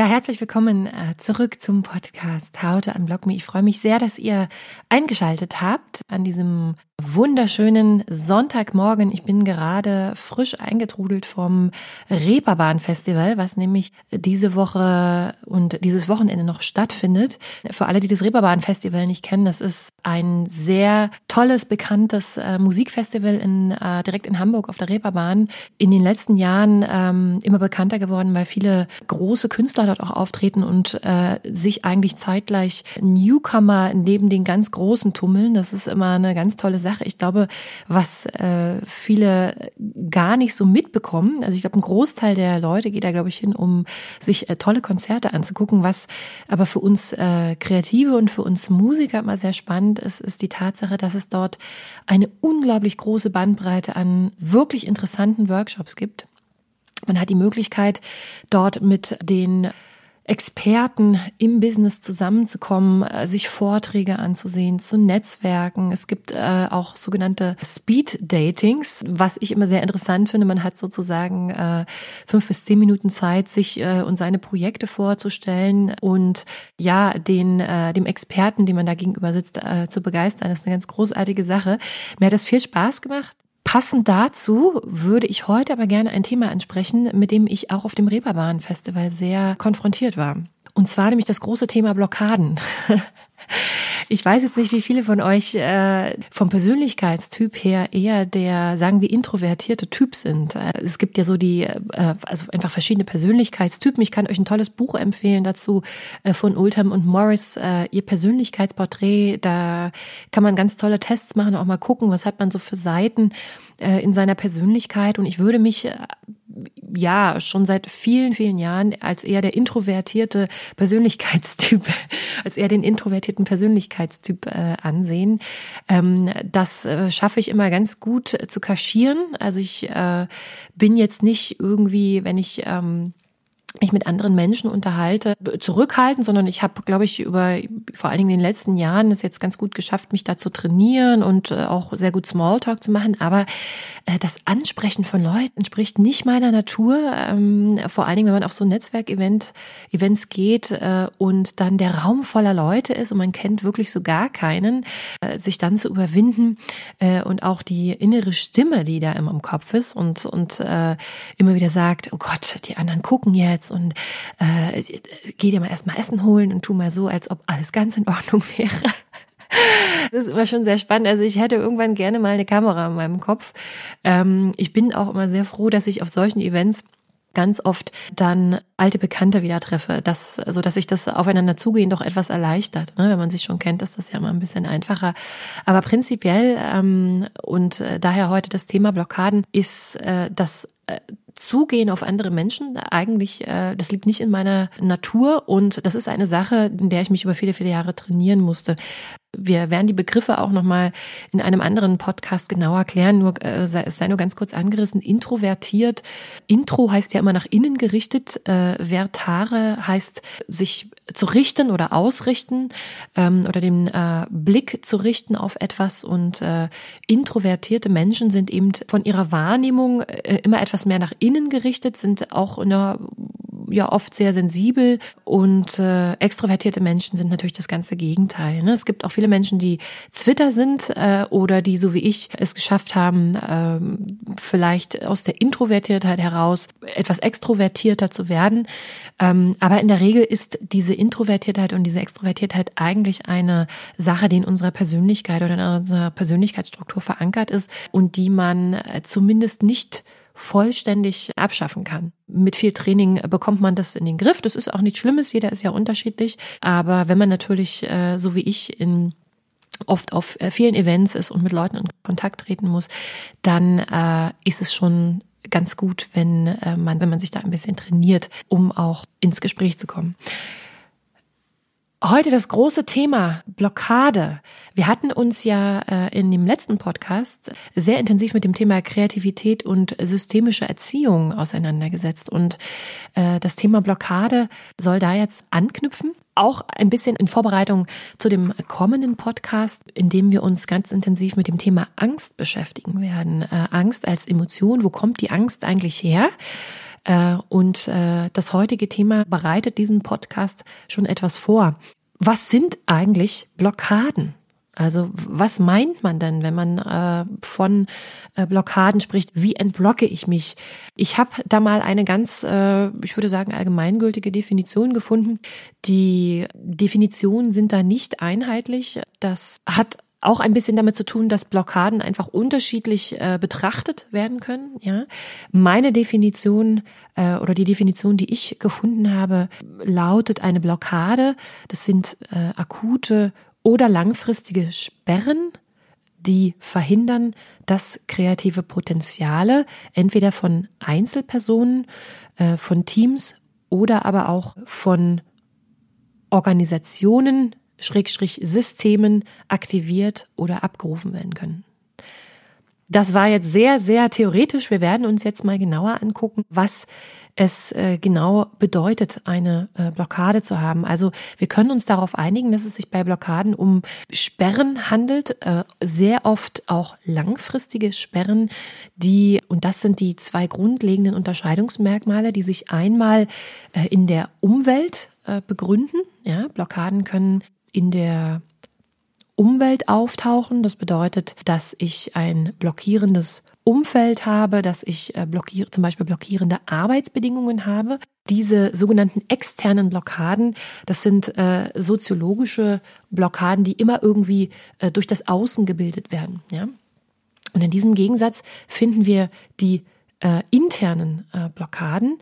Ja, herzlich willkommen äh, zurück zum Podcast How to Unblock Me. Ich freue mich sehr, dass ihr eingeschaltet habt an diesem wunderschönen Sonntagmorgen. Ich bin gerade frisch eingetrudelt vom Reeperbahn Festival, was nämlich diese Woche und dieses Wochenende noch stattfindet. Für alle, die das Reeperbahn Festival nicht kennen, das ist ein sehr tolles, bekanntes äh, Musikfestival in, äh, direkt in Hamburg auf der Reeperbahn. In den letzten Jahren ähm, immer bekannter geworden, weil viele große Künstler dort auch auftreten und äh, sich eigentlich zeitgleich Newcomer neben den ganz Großen tummeln. Das ist immer eine ganz tolle Sache. Sache. Ich glaube, was äh, viele gar nicht so mitbekommen, also ich glaube, ein Großteil der Leute geht da, glaube ich, hin, um sich äh, tolle Konzerte anzugucken. Was aber für uns äh, Kreative und für uns Musiker immer sehr spannend ist, ist die Tatsache, dass es dort eine unglaublich große Bandbreite an wirklich interessanten Workshops gibt. Man hat die Möglichkeit, dort mit den Experten im Business zusammenzukommen, äh, sich Vorträge anzusehen, zu Netzwerken. Es gibt äh, auch sogenannte Speed Datings, was ich immer sehr interessant finde. Man hat sozusagen äh, fünf bis zehn Minuten Zeit, sich äh, und seine Projekte vorzustellen und ja, den äh, dem Experten, dem man da gegenüber sitzt, äh, zu begeistern. Das ist eine ganz großartige Sache. Mir hat das viel Spaß gemacht. Passend dazu würde ich heute aber gerne ein Thema ansprechen, mit dem ich auch auf dem Reeperbahn Festival sehr konfrontiert war. Und zwar nämlich das große Thema Blockaden. Ich weiß jetzt nicht, wie viele von euch äh, vom Persönlichkeitstyp her eher der, sagen wir, introvertierte Typ sind. Äh, es gibt ja so die, äh, also einfach verschiedene Persönlichkeitstypen. Ich kann euch ein tolles Buch empfehlen dazu äh, von Oldham und Morris, äh, ihr Persönlichkeitsporträt. Da kann man ganz tolle Tests machen, auch mal gucken, was hat man so für Seiten äh, in seiner Persönlichkeit. Und ich würde mich äh, ja schon seit vielen, vielen Jahren als eher der introvertierte Persönlichkeitstyp, als eher den introvertierten Persönlichkeitstyp äh, ansehen. Ähm, das äh, schaffe ich immer ganz gut zu kaschieren. Also ich äh, bin jetzt nicht irgendwie, wenn ich ähm, mich mit anderen Menschen unterhalte, zurückhalten, sondern ich habe, glaube ich, über vor allen Dingen in den letzten Jahren es jetzt ganz gut geschafft, mich da zu trainieren und äh, auch sehr gut Smalltalk zu machen. Aber äh, das Ansprechen von Leuten entspricht nicht meiner Natur. Ähm, vor allen Dingen, wenn man auf so Netzwerkevent Events geht äh, und dann der Raum voller Leute ist und man kennt wirklich so gar keinen, sich dann zu überwinden und auch die innere Stimme, die da immer im Kopf ist und und immer wieder sagt, oh Gott, die anderen gucken jetzt jetzt und äh, geh dir mal erstmal Essen holen und tu mal so, als ob alles ganz in Ordnung wäre. Das ist immer schon sehr spannend. Also ich hätte irgendwann gerne mal eine Kamera in meinem Kopf. Ähm, ich bin auch immer sehr froh, dass ich auf solchen Events ganz oft dann alte Bekannte wieder treffe, dass, so dass sich das aufeinander zugehen doch etwas erleichtert. Ne? Wenn man sich schon kennt, ist das ja immer ein bisschen einfacher. Aber prinzipiell ähm, und äh, daher heute das Thema Blockaden ist äh, das Zugehen auf andere Menschen eigentlich, äh, das liegt nicht in meiner Natur und das ist eine Sache, in der ich mich über viele, viele Jahre trainieren musste. Wir werden die Begriffe auch nochmal in einem anderen Podcast genauer klären. Nur, äh, es sei nur ganz kurz angerissen. Introvertiert. Intro heißt ja immer nach innen gerichtet. Äh, vertare heißt sich zu richten oder ausrichten ähm, oder den äh, Blick zu richten auf etwas. Und äh, introvertierte Menschen sind eben von ihrer Wahrnehmung äh, immer etwas mehr nach innen gerichtet, sind auch in einer ja oft sehr sensibel und äh, extrovertierte Menschen sind natürlich das ganze Gegenteil. Ne? Es gibt auch viele Menschen, die Twitter sind äh, oder die, so wie ich, es geschafft haben, ähm, vielleicht aus der Introvertiertheit heraus etwas extrovertierter zu werden. Ähm, aber in der Regel ist diese Introvertiertheit und diese Extrovertiertheit eigentlich eine Sache, die in unserer Persönlichkeit oder in unserer Persönlichkeitsstruktur verankert ist und die man äh, zumindest nicht vollständig abschaffen kann. Mit viel Training bekommt man das in den Griff. Das ist auch nichts Schlimmes, jeder ist ja unterschiedlich. Aber wenn man natürlich, äh, so wie ich, in oft auf äh, vielen Events ist und mit Leuten in Kontakt treten muss, dann äh, ist es schon ganz gut, wenn äh, man, wenn man sich da ein bisschen trainiert, um auch ins Gespräch zu kommen. Heute das große Thema Blockade. Wir hatten uns ja äh, in dem letzten Podcast sehr intensiv mit dem Thema Kreativität und systemische Erziehung auseinandergesetzt. Und äh, das Thema Blockade soll da jetzt anknüpfen. Auch ein bisschen in Vorbereitung zu dem kommenden Podcast, in dem wir uns ganz intensiv mit dem Thema Angst beschäftigen werden. Äh, Angst als Emotion. Wo kommt die Angst eigentlich her? Äh, und äh, das heutige Thema bereitet diesen Podcast schon etwas vor. Was sind eigentlich Blockaden? Also was meint man denn, wenn man äh, von äh, Blockaden spricht? Wie entblocke ich mich? Ich habe da mal eine ganz, äh, ich würde sagen, allgemeingültige Definition gefunden. Die Definitionen sind da nicht einheitlich. Das hat auch ein bisschen damit zu tun, dass Blockaden einfach unterschiedlich äh, betrachtet werden können. Ja, meine Definition äh, oder die Definition, die ich gefunden habe, lautet eine Blockade. Das sind äh, akute oder langfristige Sperren, die verhindern, dass kreative Potenziale entweder von Einzelpersonen, äh, von Teams oder aber auch von Organisationen Systemen aktiviert oder abgerufen werden können. Das war jetzt sehr, sehr theoretisch. Wir werden uns jetzt mal genauer angucken, was es äh, genau bedeutet, eine äh, Blockade zu haben. Also wir können uns darauf einigen, dass es sich bei Blockaden um Sperren handelt, äh, sehr oft auch langfristige Sperren, die, und das sind die zwei grundlegenden Unterscheidungsmerkmale, die sich einmal in der Umwelt begründen. Ja, Blockaden können in der Umwelt auftauchen. Das bedeutet, dass ich ein blockierendes Umfeld habe, dass ich äh, blockiere, zum Beispiel blockierende Arbeitsbedingungen habe. Diese sogenannten externen Blockaden, das sind äh, soziologische Blockaden, die immer irgendwie äh, durch das Außen gebildet werden. Ja? Und in diesem Gegensatz finden wir die äh, internen äh, Blockaden.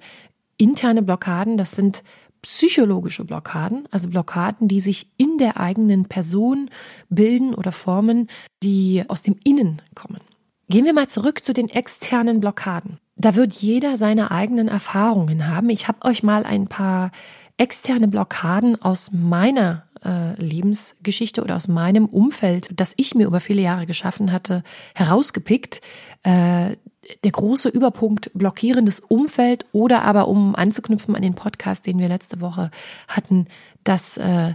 Interne Blockaden, das sind psychologische Blockaden, also Blockaden, die sich in der eigenen Person bilden oder formen, die aus dem Innen kommen. Gehen wir mal zurück zu den externen Blockaden. Da wird jeder seine eigenen Erfahrungen haben. Ich habe euch mal ein paar externe Blockaden aus meiner äh, Lebensgeschichte oder aus meinem Umfeld, das ich mir über viele Jahre geschaffen hatte, herausgepickt. Äh, der große Überpunkt blockierendes Umfeld oder aber um anzuknüpfen an den Podcast, den wir letzte Woche hatten, dass äh,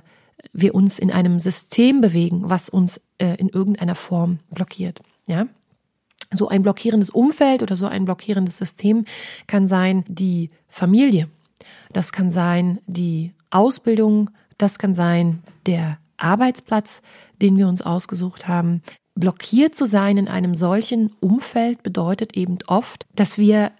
wir uns in einem System bewegen, was uns äh, in irgendeiner Form blockiert. Ja, so ein blockierendes Umfeld oder so ein blockierendes System kann sein die Familie, das kann sein die Ausbildung, das kann sein der Arbeitsplatz, den wir uns ausgesucht haben, blockiert zu sein in einem solchen Umfeld bedeutet eben oft, dass wir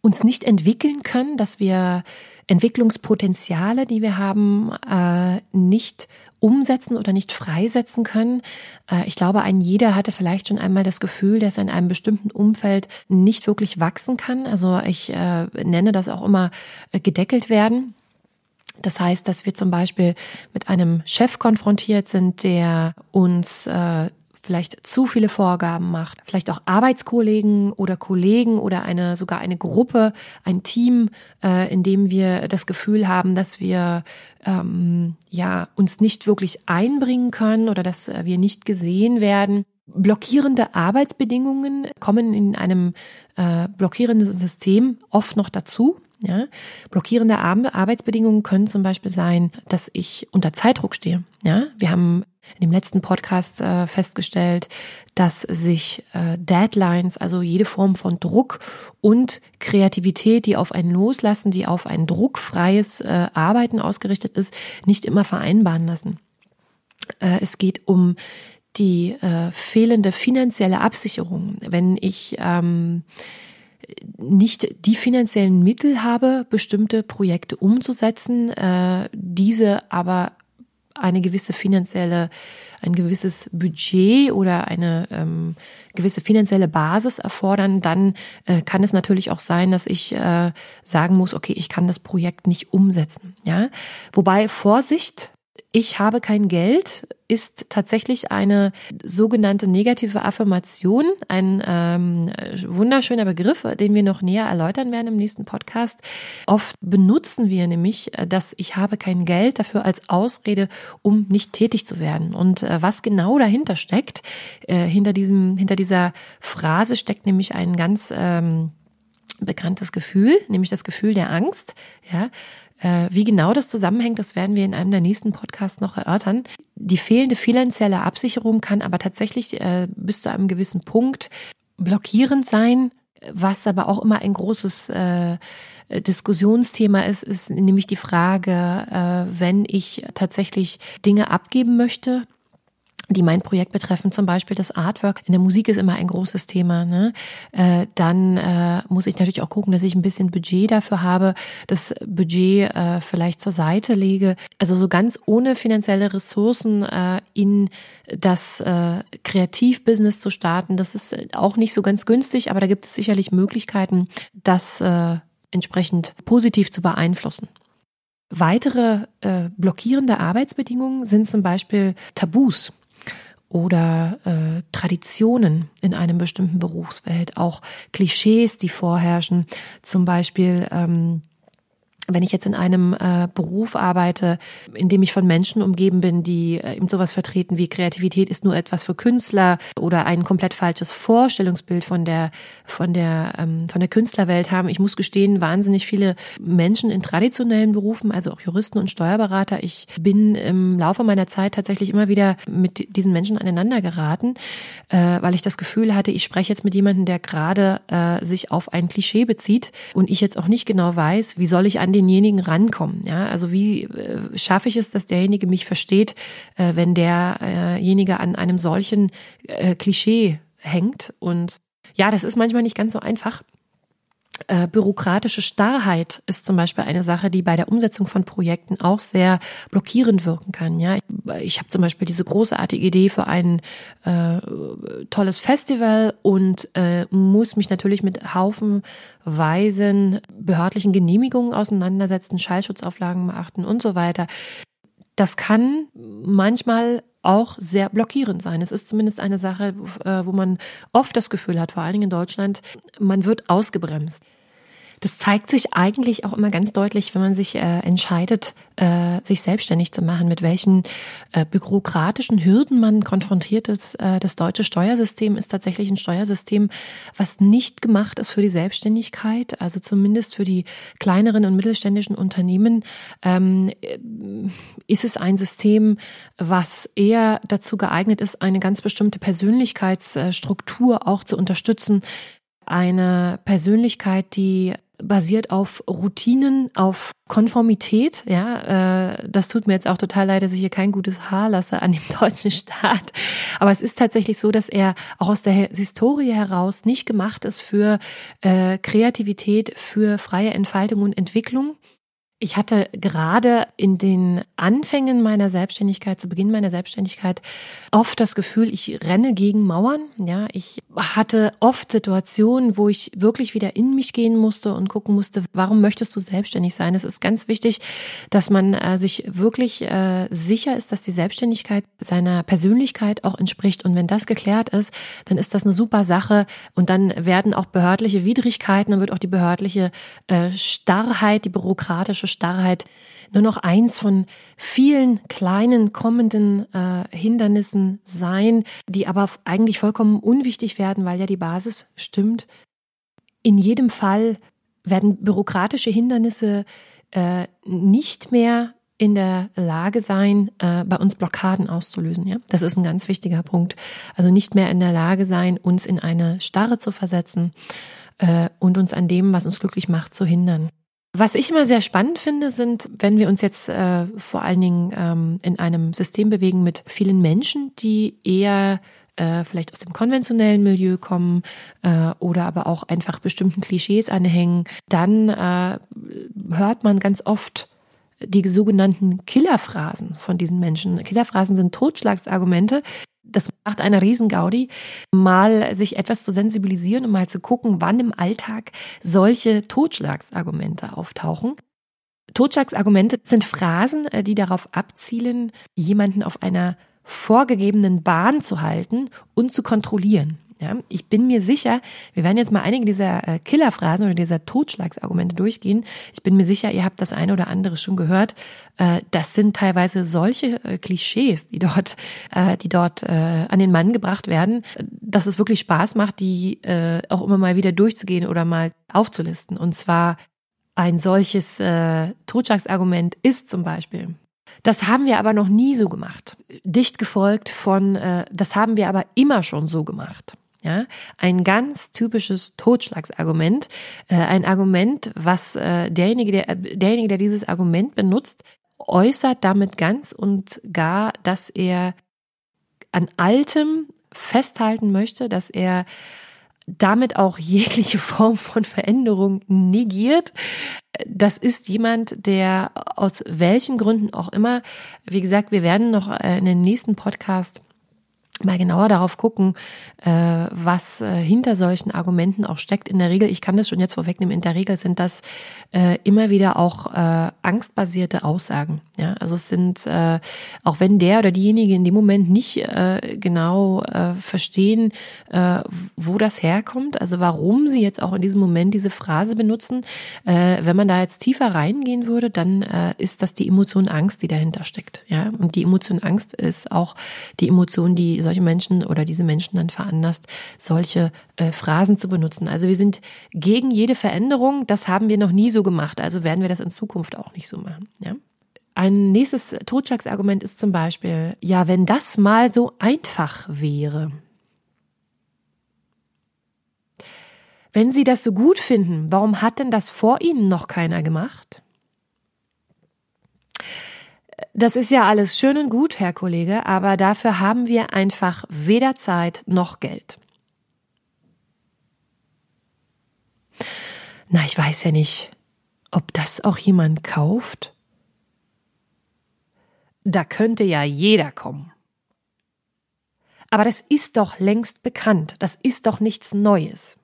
uns nicht entwickeln können, dass wir Entwicklungspotenziale, die wir haben, äh, nicht umsetzen oder nicht freisetzen können. Äh, ich glaube, ein jeder hatte vielleicht schon einmal das Gefühl, dass er in einem bestimmten Umfeld nicht wirklich wachsen kann. Also ich äh, nenne das auch immer gedeckelt werden. Das heißt, dass wir zum Beispiel mit einem Chef konfrontiert sind, der uns äh, vielleicht zu viele Vorgaben macht, vielleicht auch Arbeitskollegen oder Kollegen oder eine sogar eine Gruppe, ein Team, äh, in dem wir das Gefühl haben, dass wir ähm, ja uns nicht wirklich einbringen können oder dass äh, wir nicht gesehen werden. Blockierende Arbeitsbedingungen kommen in einem äh, blockierenden System oft noch dazu. Ja? Blockierende Arbeitsbedingungen können zum Beispiel sein, dass ich unter Zeitdruck stehe. Ja? Wir haben in dem letzten Podcast äh, festgestellt, dass sich äh, Deadlines, also jede Form von Druck und Kreativität, die auf einen loslassen, die auf ein druckfreies äh, Arbeiten ausgerichtet ist, nicht immer vereinbaren lassen. Äh, es geht um die äh, fehlende finanzielle Absicherung. Wenn ich ähm, nicht die finanziellen Mittel habe, bestimmte Projekte umzusetzen, äh, diese aber eine gewisse finanzielle, ein gewisses Budget oder eine ähm, gewisse finanzielle Basis erfordern, dann äh, kann es natürlich auch sein, dass ich äh, sagen muss, okay, ich kann das Projekt nicht umsetzen. Ja, wobei Vorsicht, ich habe kein Geld ist tatsächlich eine sogenannte negative Affirmation, ein ähm, wunderschöner Begriff, den wir noch näher erläutern werden im nächsten Podcast. Oft benutzen wir nämlich, äh, dass ich habe kein Geld dafür als Ausrede, um nicht tätig zu werden. Und äh, was genau dahinter steckt, äh, hinter diesem, hinter dieser Phrase steckt nämlich ein ganz ähm, bekanntes Gefühl, nämlich das Gefühl der Angst. Ja, wie genau das zusammenhängt, das werden wir in einem der nächsten Podcasts noch erörtern. Die fehlende finanzielle Absicherung kann aber tatsächlich äh, bis zu einem gewissen Punkt blockierend sein, was aber auch immer ein großes äh, Diskussionsthema ist, ist nämlich die Frage, wenn ich tatsächlich Dinge abgeben möchte, die mein Projekt betreffen, zum Beispiel das Artwork. In der Musik ist immer ein großes Thema. Ne? Äh, dann äh, muss ich natürlich auch gucken, dass ich ein bisschen Budget dafür habe, das Budget äh, vielleicht zur Seite lege. Also so ganz ohne finanzielle Ressourcen äh, in das äh, Kreativbusiness zu starten, das ist auch nicht so ganz günstig, aber da gibt es sicherlich Möglichkeiten, das äh, entsprechend positiv zu beeinflussen. Weitere äh, blockierende Arbeitsbedingungen sind zum Beispiel Tabus oder äh, Traditionen in einem bestimmten Berufsfeld, auch Klischees, die vorherrschen, zum Beispiel ähm, wenn ich jetzt in einem äh, Beruf arbeite, in dem ich von Menschen umgeben bin, die äh, eben sowas vertreten wie Kreativität ist nur etwas für Künstler oder ein komplett falsches Vorstellungsbild von der von der ähm, von der Künstlerwelt haben. Ich muss gestehen, wahnsinnig viele Menschen in traditionellen Berufen, also auch Juristen und Steuerberater. Ich bin im Laufe meiner Zeit tatsächlich immer wieder mit diesen Menschen aneinander geraten, äh, weil ich das Gefühl hatte, ich spreche jetzt mit jemandem, der gerade äh, sich auf ein Klischee bezieht und ich jetzt auch nicht genau weiß, wie soll ich an denjenigen rankommen. Ja, also wie äh, schaffe ich es, dass derjenige mich versteht, äh, wenn derjenige an einem solchen äh, Klischee hängt und ja, das ist manchmal nicht ganz so einfach. Äh, bürokratische Starrheit ist zum Beispiel eine Sache, die bei der Umsetzung von Projekten auch sehr blockierend wirken kann. Ja, ich, ich habe zum Beispiel diese großartige Idee für ein äh, tolles Festival und äh, muss mich natürlich mit haufenweisen behördlichen Genehmigungen auseinandersetzen, Schallschutzauflagen beachten und so weiter. Das kann manchmal auch sehr blockierend sein. Es ist zumindest eine Sache, äh, wo man oft das Gefühl hat, vor allen Dingen in Deutschland, man wird ausgebremst. Das zeigt sich eigentlich auch immer ganz deutlich, wenn man sich äh, entscheidet, äh, sich selbstständig zu machen, mit welchen äh, bürokratischen Hürden man konfrontiert ist. Äh, das deutsche Steuersystem ist tatsächlich ein Steuersystem, was nicht gemacht ist für die Selbstständigkeit, also zumindest für die kleineren und mittelständischen Unternehmen ähm, ist es ein System, was eher dazu geeignet ist, eine ganz bestimmte Persönlichkeitsstruktur auch zu unterstützen, eine Persönlichkeit, die basiert auf Routinen, auf Konformität. Ja, äh, das tut mir jetzt auch total leid, dass ich hier kein gutes Haar lasse an dem deutschen Staat. Aber es ist tatsächlich so, dass er auch aus der Historie heraus nicht gemacht ist für äh, Kreativität, für freie Entfaltung und Entwicklung, ich hatte gerade in den Anfängen meiner Selbstständigkeit, zu Beginn meiner Selbstständigkeit, oft das Gefühl, ich renne gegen Mauern. Ja, ich hatte oft Situationen, wo ich wirklich wieder in mich gehen musste und gucken musste, warum möchtest du selbstständig sein? Es ist ganz wichtig, dass man äh, sich wirklich äh, sicher ist, dass die Selbstständigkeit seiner Persönlichkeit auch entspricht. Und wenn das geklärt ist, dann ist das eine super Sache. Und dann werden auch behördliche Widrigkeiten, dann wird auch die behördliche äh, Starrheit, die bürokratische Starrheit nur noch eins von vielen kleinen kommenden äh, Hindernissen sein, die aber eigentlich vollkommen unwichtig werden, weil ja die Basis stimmt. In jedem Fall werden bürokratische Hindernisse äh, nicht mehr in der Lage sein, äh, bei uns Blockaden auszulösen. Ja, das ist ein ganz wichtiger Punkt. Also nicht mehr in der Lage sein, uns in eine Starre zu versetzen äh, und uns an dem, was uns glücklich macht, zu hindern. Was ich immer sehr spannend finde, sind, wenn wir uns jetzt äh, vor allen Dingen ähm, in einem System bewegen mit vielen Menschen, die eher äh, vielleicht aus dem konventionellen Milieu kommen äh, oder aber auch einfach bestimmten Klischees anhängen, dann äh, hört man ganz oft die sogenannten Killerphrasen von diesen Menschen. Killerphrasen sind Totschlagsargumente. Das macht eine Riesengaudi, mal sich etwas zu sensibilisieren und mal zu gucken, wann im Alltag solche Totschlagsargumente auftauchen. Totschlagsargumente sind Phrasen, äh, die darauf abzielen, jemanden auf einer vorgegebenen Bahn zu halten und zu kontrollieren. Ja, ich bin mir sicher, wir werden jetzt mal einige dieser äh, Killerphrasen oder dieser Totschlagsargumente durchgehen. Ich bin mir sicher, ihr habt das eine oder andere schon gehört. Äh, das sind teilweise solche äh, Klischees, die dort, die dort an den Mann gebracht werden, dass es wirklich Spaß macht, die auch immer mal wieder durchzugehen oder mal aufzulisten. Und zwar ein solches Totschlagsargument ist zum Beispiel, das haben wir aber noch nie so gemacht. Dicht gefolgt von, äh, das haben wir aber immer schon so gemacht. Ja, ein ganz typisches Totschlagsargument, äh, ein Argument, was äh, derjenige, der, derjenige, der dieses Argument benutzt, äußert damit ganz und gar, dass er an Altem festhalten möchte, dass er damit auch jegliche Form von Veränderung negiert. Das ist jemand, der aus welchen Gründen auch immer, wie gesagt, wir werden noch äh, in den nächsten Podcast mal genauer darauf gucken, äh, was äh, hinter solchen Argumenten auch steckt. In der Regel, ich kann das schon jetzt vorwegnehmen, in der Regel sind das äh, immer wieder auch angstbasierte Aussagen. Ja, also es sind, auch wenn der oder diejenige in dem Moment nicht genau verstehen, wo das herkommt, also warum sie jetzt auch in diesem Moment diese Phrase benutzen, wenn man da jetzt tiefer reingehen würde, dann ist das die Emotion Angst, die dahinter steckt. Ja, und die Emotion Angst ist auch die Emotion, die solche Menschen oder diese Menschen dann veranlasst, solche äh, Phrasen zu benutzen. Also wir sind gegen jede Veränderung. Das haben wir noch nie so gemacht. Also werden wir das in Zukunft auch nicht so machen. Ja? Ein nächstes Totschlagsargument ist zum Beispiel, ja, wenn das mal so einfach wäre. Wenn Sie das so gut finden, warum hat denn das vor Ihnen noch keiner gemacht? Das ist ja alles schön und gut, Herr Kollege, aber dafür haben wir einfach weder Zeit noch Geld. Na, ich weiß ja nicht, ob das auch jemand kauft. Da könnte ja jeder kommen. Aber das ist doch längst bekannt, das ist doch nichts Neues.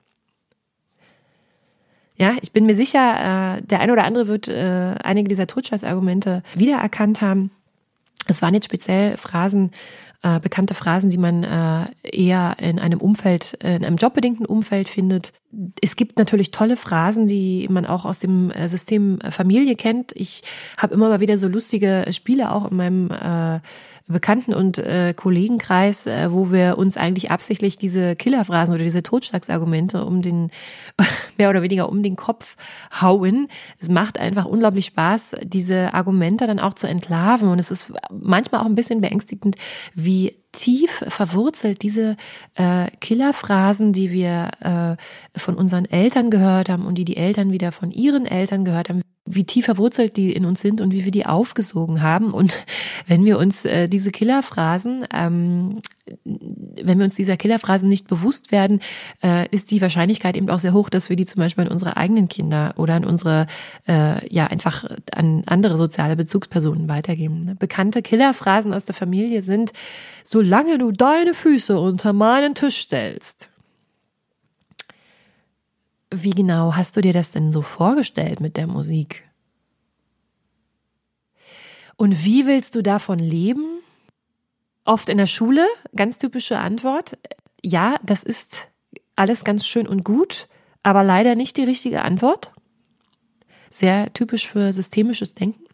Ja, ich bin mir sicher, äh, der eine oder andere wird äh, einige dieser Totschlagsargumente wiedererkannt haben. Es waren jetzt speziell Phrasen, äh, bekannte Phrasen, die man äh, eher in einem Umfeld, äh, in einem jobbedingten Umfeld findet. Es gibt natürlich tolle Phrasen, die man auch aus dem äh, System Familie kennt. Ich habe immer mal wieder so lustige Spiele auch in meinem äh, Bekannten- und äh, Kollegenkreis, äh, wo wir uns eigentlich absichtlich diese Killerphrasen oder diese Totschlagsargumente um den, mehr oder weniger um den Kopf hauen. Es macht einfach unglaublich Spaß, diese Argumente dann auch zu entlarven. Und es ist manchmal auch ein bisschen beängstigend, wie tief verwurzelt diese äh, Killerphrasen, die wir äh, von unseren Eltern gehört haben und die die Eltern wieder von ihren Eltern gehört haben, wie tief verwurzelt die in uns sind und wie wir die aufgesogen haben. Und wenn wir uns äh, diese Killerphrasen, ähm, wenn wir uns dieser Killerphrasen nicht bewusst werden, äh, ist die Wahrscheinlichkeit eben auch sehr hoch, dass wir die zum Beispiel an unsere eigenen Kinder oder an unsere, äh, ja, einfach an andere soziale Bezugspersonen weitergeben. Bekannte Killerphrasen aus der Familie sind, solange du deine Füße unter meinen Tisch stellst. Wie genau hast du dir das denn so vorgestellt mit der Musik? Und wie willst du davon leben? Oft in der Schule, ganz typische Antwort, ja, das ist alles ganz schön und gut, aber leider nicht die richtige Antwort. Sehr typisch für systemisches Denken.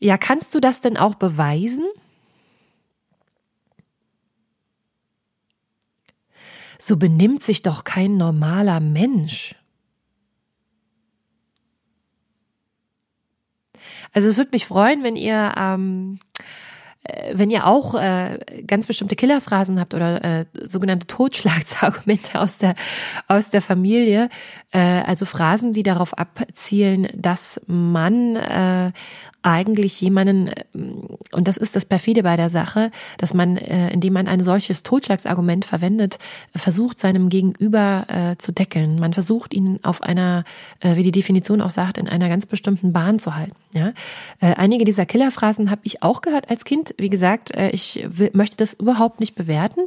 Ja, kannst du das denn auch beweisen? So benimmt sich doch kein normaler Mensch. Also es würde mich freuen, wenn ihr ähm, äh, wenn ihr auch äh, ganz bestimmte Killerphrasen habt oder äh, sogenannte Totschlagsargumente aus der aus der Familie, äh, also Phrasen, die darauf abzielen, dass man äh, eigentlich jemanden, äh, und das ist das perfide bei der Sache, dass man, äh, indem man ein solches Totschlagsargument verwendet, versucht, seinem Gegenüber äh, zu deckeln. Man versucht, ihn auf einer, äh, wie die Definition auch sagt, in einer ganz bestimmten Bahn zu halten. Ja? Einige dieser Killerphrasen habe ich auch gehört als Kind. Wie gesagt, ich möchte das überhaupt nicht bewerten,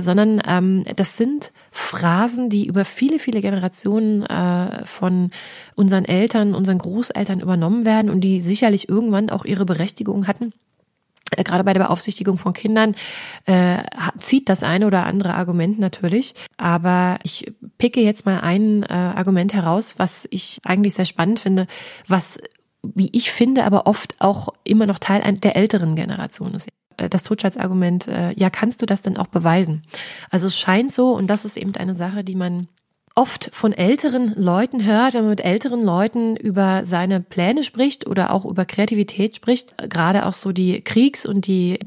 sondern ähm, das sind Phrasen, die über viele, viele Generationen von unseren Eltern, unseren Großeltern übernommen werden und die sicherlich irgendwann auch ihre Berechtigung hatten äh, gerade bei der Beaufsichtigung von Kindern äh, zieht das eine oder andere Argument natürlich. Aber ich picke jetzt mal ein äh, Argument heraus, was ich eigentlich sehr spannend finde, was, wie ich finde, aber oft auch immer noch Teil der älteren Generation ist. Äh, das Totschlagsargument, äh, ja, kannst du das denn auch beweisen? Also es scheint so, und das ist eben eine Sache, die man oft von älteren Leuten hört, wenn man mit älteren Leuten über seine Pläne spricht oder auch über Kreativität spricht, gerade auch so die Kriegs- und die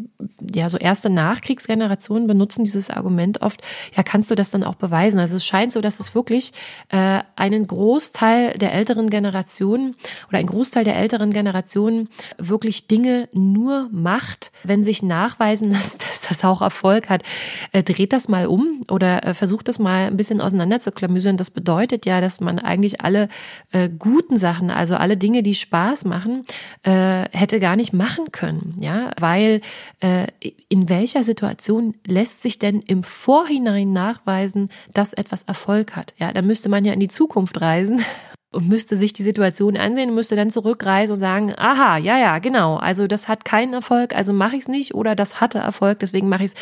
ja so erste Nachkriegsgenerationen benutzen dieses Argument oft, ja, kannst du das dann auch beweisen? Also es scheint so, dass es wirklich äh, einen Großteil der älteren Generationen oder ein Großteil der älteren Generationen wirklich Dinge nur macht, wenn sich nachweisen lässt, dass das auch Erfolg hat. Äh, dreht das mal um oder äh, versucht das mal ein bisschen auseinanderzuklamüsern Klamüsern, das bedeutet ja, dass man eigentlich alle äh, guten Sachen, also alle Dinge, die Spaß machen, äh, hätte gar nicht machen können, ja, weil äh, in welcher Situation lässt sich denn im Vorhinein nachweisen, dass etwas Erfolg hat? Ja, da müsste man ja in die Zukunft reisen und müsste sich die Situation ansehen und müsste dann zurückreisen und sagen, aha, ja, ja, genau, also das hat keinen Erfolg, also mache ich es nicht oder das hatte Erfolg, deswegen mache ich es.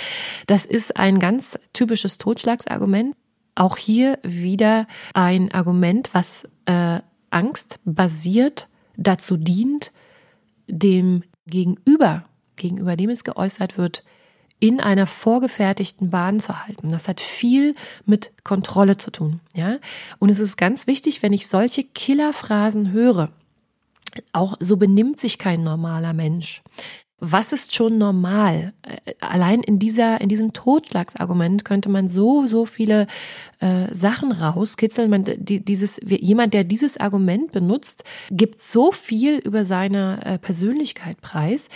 Das ist ein ganz typisches Totschlagsargument. Auch hier wieder ein Argument, was äh, angstbasiert dazu dient, dem Gegenüber, gegenüber dem es geäußert wird, in einer vorgefertigten Bahn zu halten. Das hat viel mit Kontrolle zu tun, ja. Und es ist ganz wichtig, wenn ich solche Killerphrasen höre, auch so benimmt sich kein normaler Mensch was ist schon normal? Äh, allein in dieser, in diesem Totschlagsargument könnte man so, so viele äh, Sachen rauskitzeln. Man, die, dieses, jemand, der dieses Argument benutzt, gibt so viel über seine äh, Persönlichkeit preis.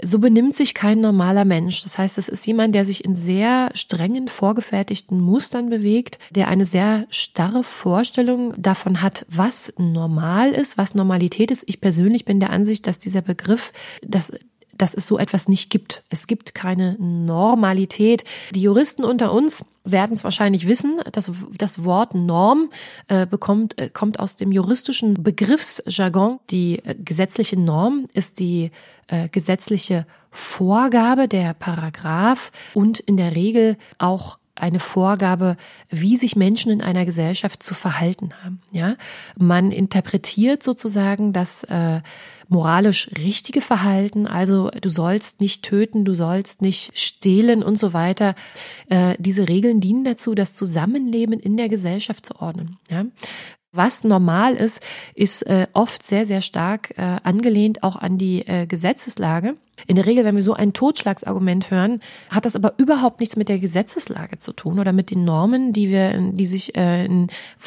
So benimmt sich kein normaler Mensch. Das heißt, es ist jemand, der sich in sehr strengen, vorgefertigten Mustern bewegt, der eine sehr starre Vorstellung davon hat, was normal ist, was Normalität ist. Ich persönlich bin der Ansicht, dass dieser Begriff, dass dass es so etwas nicht gibt. Es gibt keine Normalität. Die Juristen unter uns werden es wahrscheinlich wissen. Das, das Wort Norm äh, bekommt, äh, kommt aus dem juristischen Begriffsjargon. Die äh, gesetzliche Norm ist die äh, gesetzliche Vorgabe, der Paragraph und in der Regel auch eine Vorgabe, wie sich Menschen in einer Gesellschaft zu verhalten haben. Ja, man interpretiert sozusagen das äh, moralisch richtige Verhalten, also du sollst nicht töten, du sollst nicht stehlen und so weiter. Äh, diese Regeln dienen dazu, das Zusammenleben in der Gesellschaft zu ordnen. Ja, was normal ist, ist äh, oft sehr, sehr stark äh, angelehnt auch an die äh, Gesetzeslage. In der Regel, wenn wir so ein Totschlagsargument hören, hat das aber überhaupt nichts mit der Gesetzeslage zu tun oder mit den Normen, die wir, die sich, äh,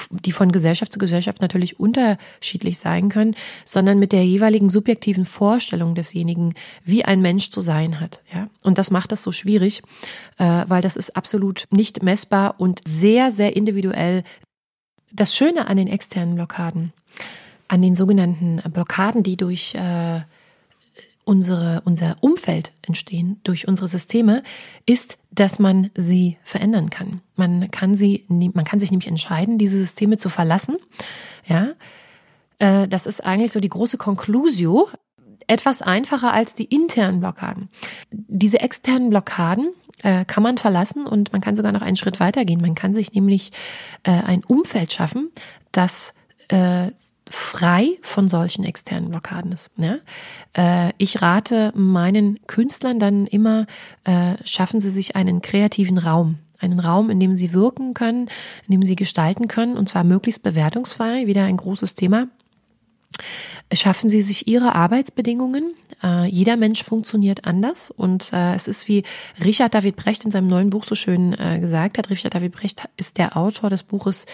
die von Gesellschaft zu Gesellschaft natürlich unterschiedlich sein können, sondern mit der jeweiligen subjektiven Vorstellung desjenigen, wie ein Mensch zu sein hat. Ja, und das macht das so schwierig, äh, weil das ist absolut nicht messbar und sehr, sehr individuell das Schöne an den externen Blockaden, an den sogenannten Blockaden, die durch äh, unsere, unser Umfeld entstehen, durch unsere Systeme, ist, dass man sie verändern kann. Man kann sie, man kann sich nämlich entscheiden, diese Systeme zu verlassen. Ja, äh, das ist eigentlich so die große Conclusio. Etwas einfacher als die internen Blockaden. Diese externen Blockaden äh, kann man verlassen und man kann sogar noch einen Schritt weitergehen. Man kann sich nämlich äh, ein Umfeld schaffen, das äh, frei von solchen externen Blockaden ist. Ja? Äh, ich rate meinen Künstlern dann immer, äh, schaffen sie sich einen kreativen Raum. Einen Raum, in dem sie wirken können, in dem sie gestalten können, und zwar möglichst bewertungsfrei, wieder ein großes Thema. Schaffen Sie sich Ihre Arbeitsbedingungen. Äh, jeder Mensch funktioniert anders und äh, es ist wie Richard David Brecht in seinem neuen Buch so schön äh, gesagt hat. Richard David Brecht ist der Autor des Buches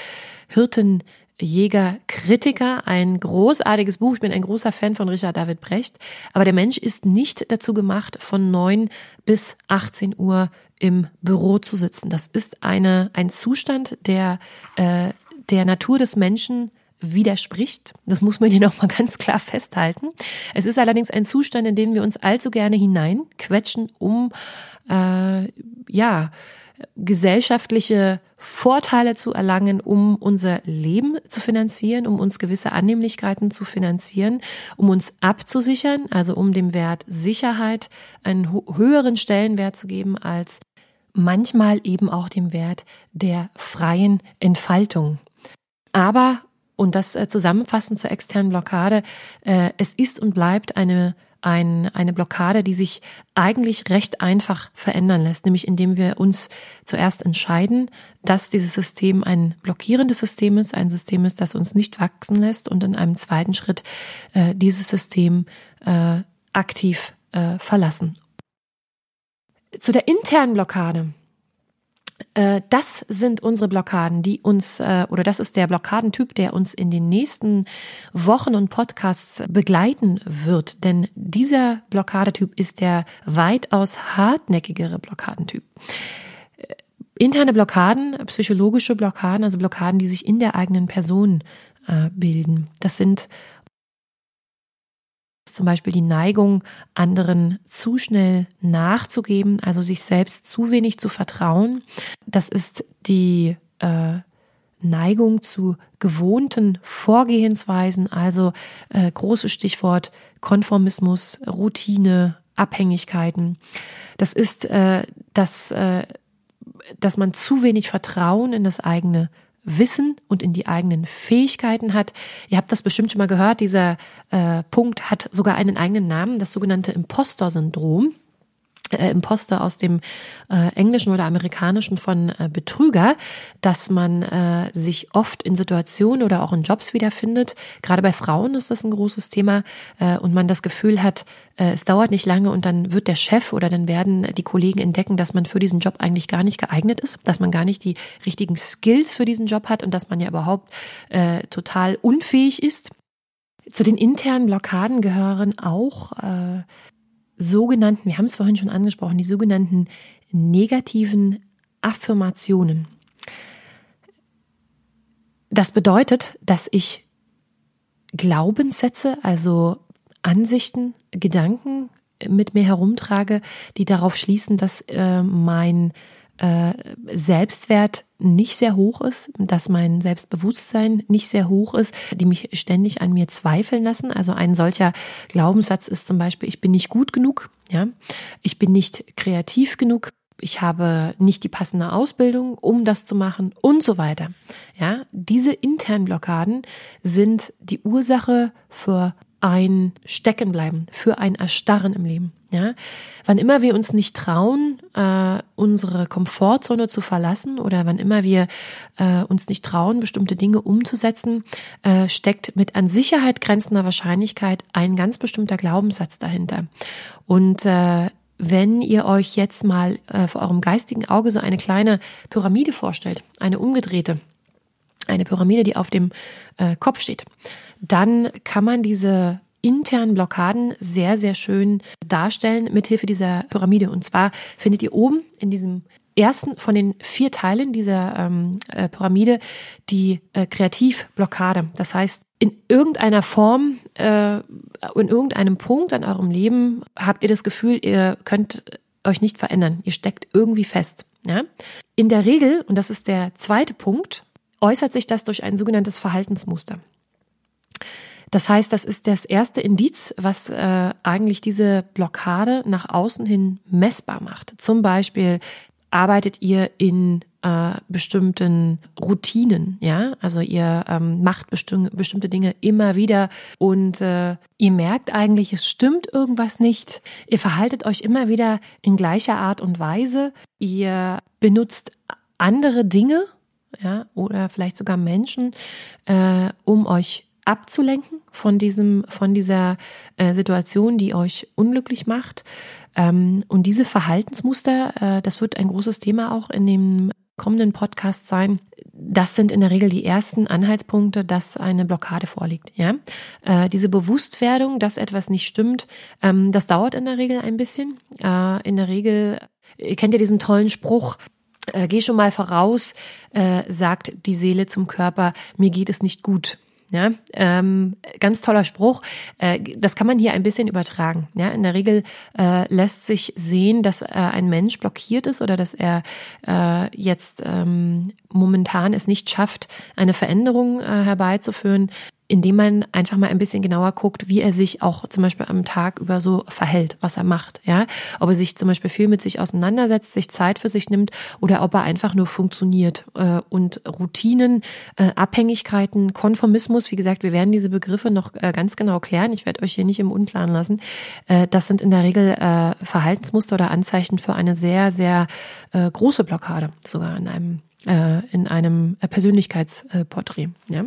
Hirten Jäger, Kritiker, ein großartiges Buch. Ich bin ein großer Fan von Richard David Brecht. Aber der Mensch ist nicht dazu gemacht, von neun bis 18 Uhr im Büro zu sitzen. Das ist eine, ein Zustand, der äh, der Natur des Menschen widerspricht. Das muss man hier nochmal ganz klar festhalten. Es ist allerdings ein Zustand, in den wir uns allzu gerne hineinquetschen, um äh, ja gesellschaftliche Vorteile zu erlangen, um unser Leben zu finanzieren, um uns gewisse Annehmlichkeiten zu finanzieren, um uns abzusichern, also um dem Wert Sicherheit einen höheren Stellenwert zu geben als manchmal eben auch dem Wert der freien Entfaltung. Aber und das äh, zusammenfassend zur externen Blockade, äh, es ist und bleibt eine, ein, eine Blockade, die sich eigentlich recht einfach verändern lässt, nämlich indem wir uns zuerst entscheiden, dass dieses System ein blockierendes System ist, ein System ist, das uns nicht wachsen lässt und in einem zweiten Schritt äh, dieses System äh, aktiv äh, verlassen. Zu der internen Blockade äh, das sind unsere Blockaden, die uns, äh, oder das ist der Blockadentyp, der uns in den nächsten Wochen und Podcasts begleiten wird. Denn dieser Blockadetyp ist der weitaus hartnäckigere Blockadentyp. Äh, interne Blockaden, psychologische Blockaden, also Blockaden, die sich in der eigenen Person bilden. Das sind zum Beispiel die Neigung, anderen zu schnell nachzugeben, also sich selbst zu wenig zu vertrauen. Das ist die äh, Neigung zu gewohnten Vorgehensweisen, also äh, großes Stichwort Konformismus, Routine, Abhängigkeiten. Das ist äh, das, äh, dass man zu wenig Vertrauen in das eigene Wissen und in die eigenen Fähigkeiten hat. Ihr habt das bestimmt schon mal gehört, dieser äh, Punkt hat sogar einen eigenen Namen, das sogenannte Imposter-Syndrom äh, Imposter aus dem äh, Englischen oder Amerikanischen von äh, Betrüger, dass man äh, sich oft in Situationen oder auch in Jobs wiederfindet. Gerade bei Frauen ist das ein großes Thema äh, und man das Gefühl hat, äh, es dauert nicht lange und dann wird der Chef oder dann werden die Kollegen entdecken, dass man für diesen Job eigentlich gar nicht geeignet ist, dass man gar nicht die richtigen Skills für diesen Job hat und dass man ja überhaupt total unfähig ist. Zu den internen Blockaden gehören auch äh, sogenannten, wir haben es vorhin schon angesprochen, die sogenannten negativen Affirmationen. Das bedeutet, dass ich Glaubenssätze, also Ansichten, Gedanken mit mir herumtrage, die darauf schließen, dass äh, mein äh, Selbstwert nicht sehr hoch ist, dass mein Selbstbewusstsein nicht sehr hoch ist, die mich ständig an mir zweifeln lassen. Also ein solcher Glaubenssatz ist zum Beispiel, ich bin nicht gut genug, ja, ich bin nicht kreativ genug, ich habe nicht die passende Ausbildung, um das zu machen und so weiter. Ja, diese internen Blockaden sind die Ursache für ein Steckenbleiben, für ein Erstarren im Leben. Ja, wann immer wir uns nicht trauen, äh, unsere Komfortzone zu verlassen oder wann immer wir äh, uns nicht trauen, bestimmte Dinge umzusetzen, äh, steckt mit an Sicherheit grenzender Wahrscheinlichkeit ein ganz bestimmter Glaubenssatz dahinter. Und äh, wenn ihr euch jetzt mal äh, vor eurem geistigen Auge so eine kleine Pyramide vorstellt, eine umgedrehte, eine Pyramide, die auf dem äh, Kopf steht, dann kann man diese internen Blockaden sehr, sehr schön darstellen mithilfe dieser Pyramide. Und zwar findet ihr oben in diesem ersten von den vier Teilen dieser ähm, äh, Pyramide die äh, Kreativblockade. Das heißt, in irgendeiner Form, äh, in irgendeinem Punkt an eurem Leben habt ihr das Gefühl, ihr könnt euch nicht verändern. Ihr steckt irgendwie fest. Ja? In der Regel, und das ist der zweite Punkt, äußert sich das durch ein sogenanntes Verhaltensmuster. Das heißt, das ist das erste Indiz, was äh, eigentlich diese Blockade nach außen hin messbar macht. Zum Beispiel arbeitet ihr in äh, bestimmten Routinen, ja, also ihr ähm, macht bestimm bestimmte Dinge immer wieder und äh, ihr merkt eigentlich, es stimmt irgendwas nicht. Ihr verhaltet euch immer wieder in gleicher Art und Weise. Ihr benutzt andere Dinge, ja, oder vielleicht sogar Menschen, äh, um euch abzulenken von diesem, von dieser äh, Situation, die euch unglücklich macht. Ähm, und diese Verhaltensmuster, äh, das wird ein großes Thema auch in dem kommenden Podcast sein. Das sind in der Regel die ersten Anhaltspunkte, dass eine Blockade vorliegt. Ja, äh, diese Bewusstwerdung, dass etwas nicht stimmt, ähm, das dauert in der Regel ein bisschen. Äh, in der Regel ihr kennt ihr diesen tollen Spruch. Äh, geh schon mal voraus, äh, sagt die Seele zum Körper, mir geht es nicht gut. Ja, ähm, ganz toller Spruch. Äh, das kann man hier ein bisschen übertragen. Ja, in der Regel äh, lässt sich sehen, dass äh, ein Mensch blockiert ist oder dass er äh, jetzt ähm, momentan es nicht schafft, eine Veränderung äh, herbeizuführen, indem man einfach mal ein bisschen genauer guckt, wie er sich auch zum Beispiel am Tag über so verhält, was er macht, ja. Ob er sich zum Beispiel viel mit sich auseinandersetzt, sich Zeit für sich nimmt oder ob er einfach nur funktioniert. Äh, und Routinen, äh, Abhängigkeiten, Konformismus, wie gesagt, wir werden diese Begriffe noch äh, ganz genau klären. Ich werde euch hier nicht im Unklaren lassen. Das sind in der Regel Verhaltensmuster oder Anzeichen für eine sehr, sehr große Blockade, sogar in einem, in einem Persönlichkeitsporträt, ja.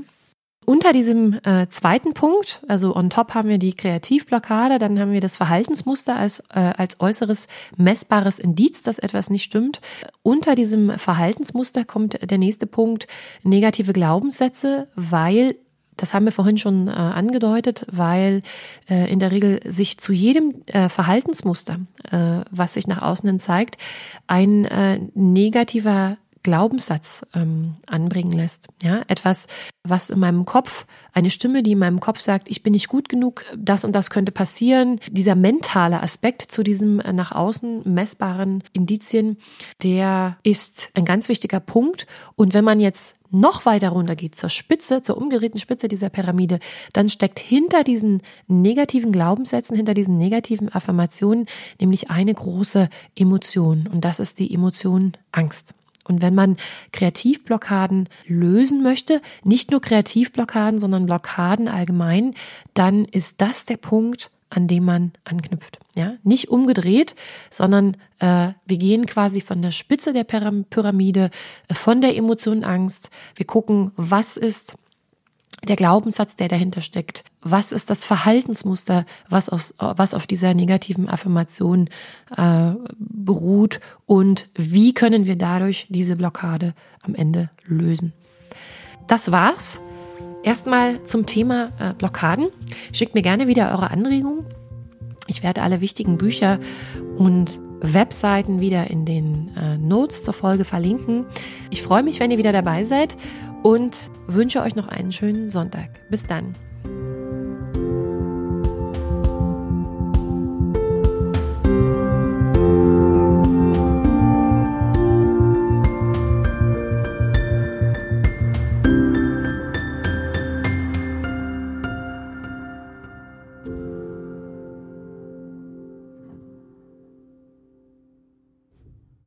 Unter diesem äh, zweiten Punkt, also on top haben wir die Kreativblockade, dann haben wir das Verhaltensmuster als, äh, als äußeres messbares Indiz, dass etwas nicht stimmt. Unter diesem Verhaltensmuster kommt der nächste Punkt, negative Glaubenssätze, weil das haben wir vorhin schon äh, angedeutet, weil äh, in der Regel sich zu jedem äh, Verhaltensmuster, äh, was sich nach außen hin zeigt, ein äh, negativer Glaubenssatz ähm, anbringen lässt. Ja, etwas, was in meinem Kopf, eine Stimme, die in meinem Kopf sagt, ich bin nicht gut genug, das und das könnte passieren. Dieser mentale Aspekt zu diesem äh, nach außen messbaren Indizien, der ist ein ganz wichtiger Punkt. Und wenn man jetzt noch weiter runter geht, zur Spitze, zur umgedrehten Spitze dieser Pyramide, dann steckt hinter diesen negativen Glaubenssätzen, hinter diesen negativen Affirmationen nämlich eine große Emotion. Und das ist die Emotion Angst. Und wenn man Kreativblockaden lösen möchte, nicht nur Kreativblockaden, sondern Blockaden allgemein, dann ist das der Punkt, an dem man anknüpft. Ja, nicht umgedreht, sondern äh, wir gehen quasi von der Spitze der Pyramide, äh, von der Emotion Angst. Wir gucken, was ist der Glaubenssatz, der dahinter steckt. Was ist das Verhaltensmuster, was, aus, was auf dieser negativen Affirmation äh, beruht und wie können wir dadurch diese Blockade am Ende lösen? Das war's. Erstmal zum Thema äh, Blockaden. Schickt mir gerne wieder eure Anregungen. Ich werde alle wichtigen Bücher und Webseiten wieder in den äh, Notes zur Folge verlinken. Ich freue mich, wenn ihr wieder dabei seid und wünsche euch noch einen schönen Sonntag. Bis dann.